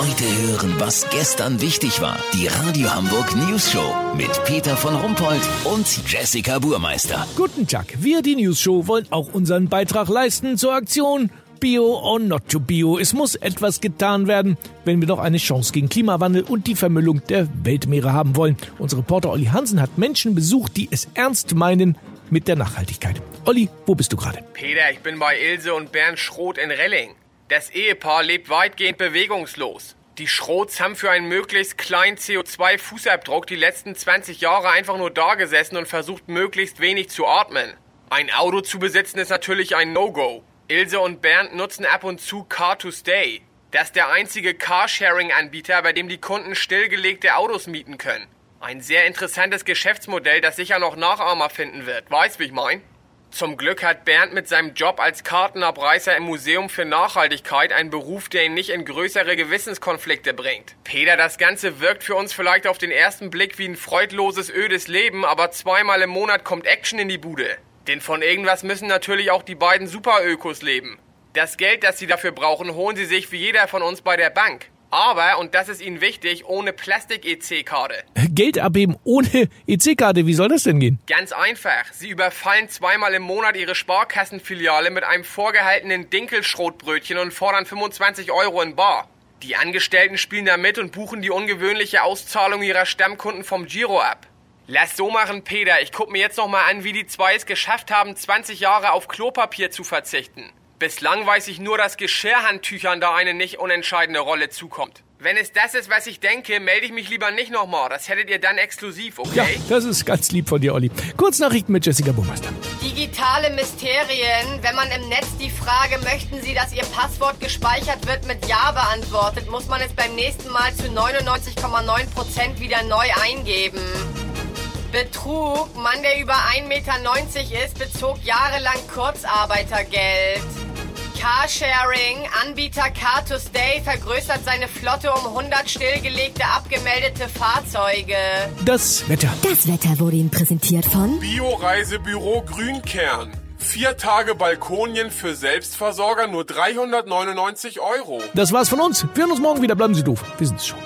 Heute hören, was gestern wichtig war. Die Radio Hamburg News Show mit Peter von Rumpold und Jessica Burmeister. Guten Tag. Wir, die News Show, wollen auch unseren Beitrag leisten zur Aktion Bio or not to Bio. Es muss etwas getan werden, wenn wir noch eine Chance gegen Klimawandel und die Vermüllung der Weltmeere haben wollen. Unser Reporter Olli Hansen hat Menschen besucht, die es ernst meinen mit der Nachhaltigkeit. Olli, wo bist du gerade? Peter, ich bin bei Ilse und Bernd Schroth in Relling. Das Ehepaar lebt weitgehend bewegungslos. Die Schroths haben für einen möglichst kleinen CO2-Fußabdruck die letzten 20 Jahre einfach nur dagesessen und versucht, möglichst wenig zu atmen. Ein Auto zu besitzen ist natürlich ein No-Go. Ilse und Bernd nutzen ab und zu Car to Stay. Das ist der einzige Carsharing-Anbieter, bei dem die Kunden stillgelegte Autos mieten können. Ein sehr interessantes Geschäftsmodell, das sicher noch Nachahmer finden wird. Weißt, wie ich mein? Zum Glück hat Bernd mit seinem Job als Kartenabreißer im Museum für Nachhaltigkeit einen Beruf, der ihn nicht in größere Gewissenskonflikte bringt. Peter, das Ganze wirkt für uns vielleicht auf den ersten Blick wie ein freudloses, ödes Leben, aber zweimal im Monat kommt Action in die Bude. Denn von irgendwas müssen natürlich auch die beiden Superökos leben. Das Geld, das sie dafür brauchen, holen sie sich wie jeder von uns bei der Bank. Aber, und das ist ihnen wichtig, ohne Plastik-EC-Karte. Geld abheben ohne EC-Karte, wie soll das denn gehen? Ganz einfach. Sie überfallen zweimal im Monat ihre Sparkassenfiliale mit einem vorgehaltenen Dinkelschrotbrötchen und fordern 25 Euro in Bar. Die Angestellten spielen da mit und buchen die ungewöhnliche Auszahlung ihrer Stammkunden vom Giro ab. Lass so machen, Peter. Ich guck mir jetzt noch mal an, wie die zwei es geschafft haben, 20 Jahre auf Klopapier zu verzichten. Bislang weiß ich nur, dass Geschirrhandtüchern da eine nicht unentscheidende Rolle zukommt. Wenn es das ist, was ich denke, melde ich mich lieber nicht nochmal. Das hättet ihr dann exklusiv, okay? Ja, das ist ganz lieb von dir, Olli. Kurznachrichten mit Jessica Burmeister. Digitale Mysterien. Wenn man im Netz die Frage, möchten Sie, dass Ihr Passwort gespeichert wird, mit Ja beantwortet, muss man es beim nächsten Mal zu 99,9% wieder neu eingeben. Betrug. Mann, der über 1,90 Meter ist, bezog jahrelang Kurzarbeitergeld. Carsharing. Anbieter Car to Stay vergrößert seine Flotte um 100 stillgelegte abgemeldete Fahrzeuge. Das Wetter. Das Wetter wurde Ihnen präsentiert von Bio-Reisebüro Grünkern. Vier Tage Balkonien für Selbstversorger nur 399 Euro. Das war's von uns. Wir hören uns morgen wieder. Bleiben Sie doof. Wir sind's schon.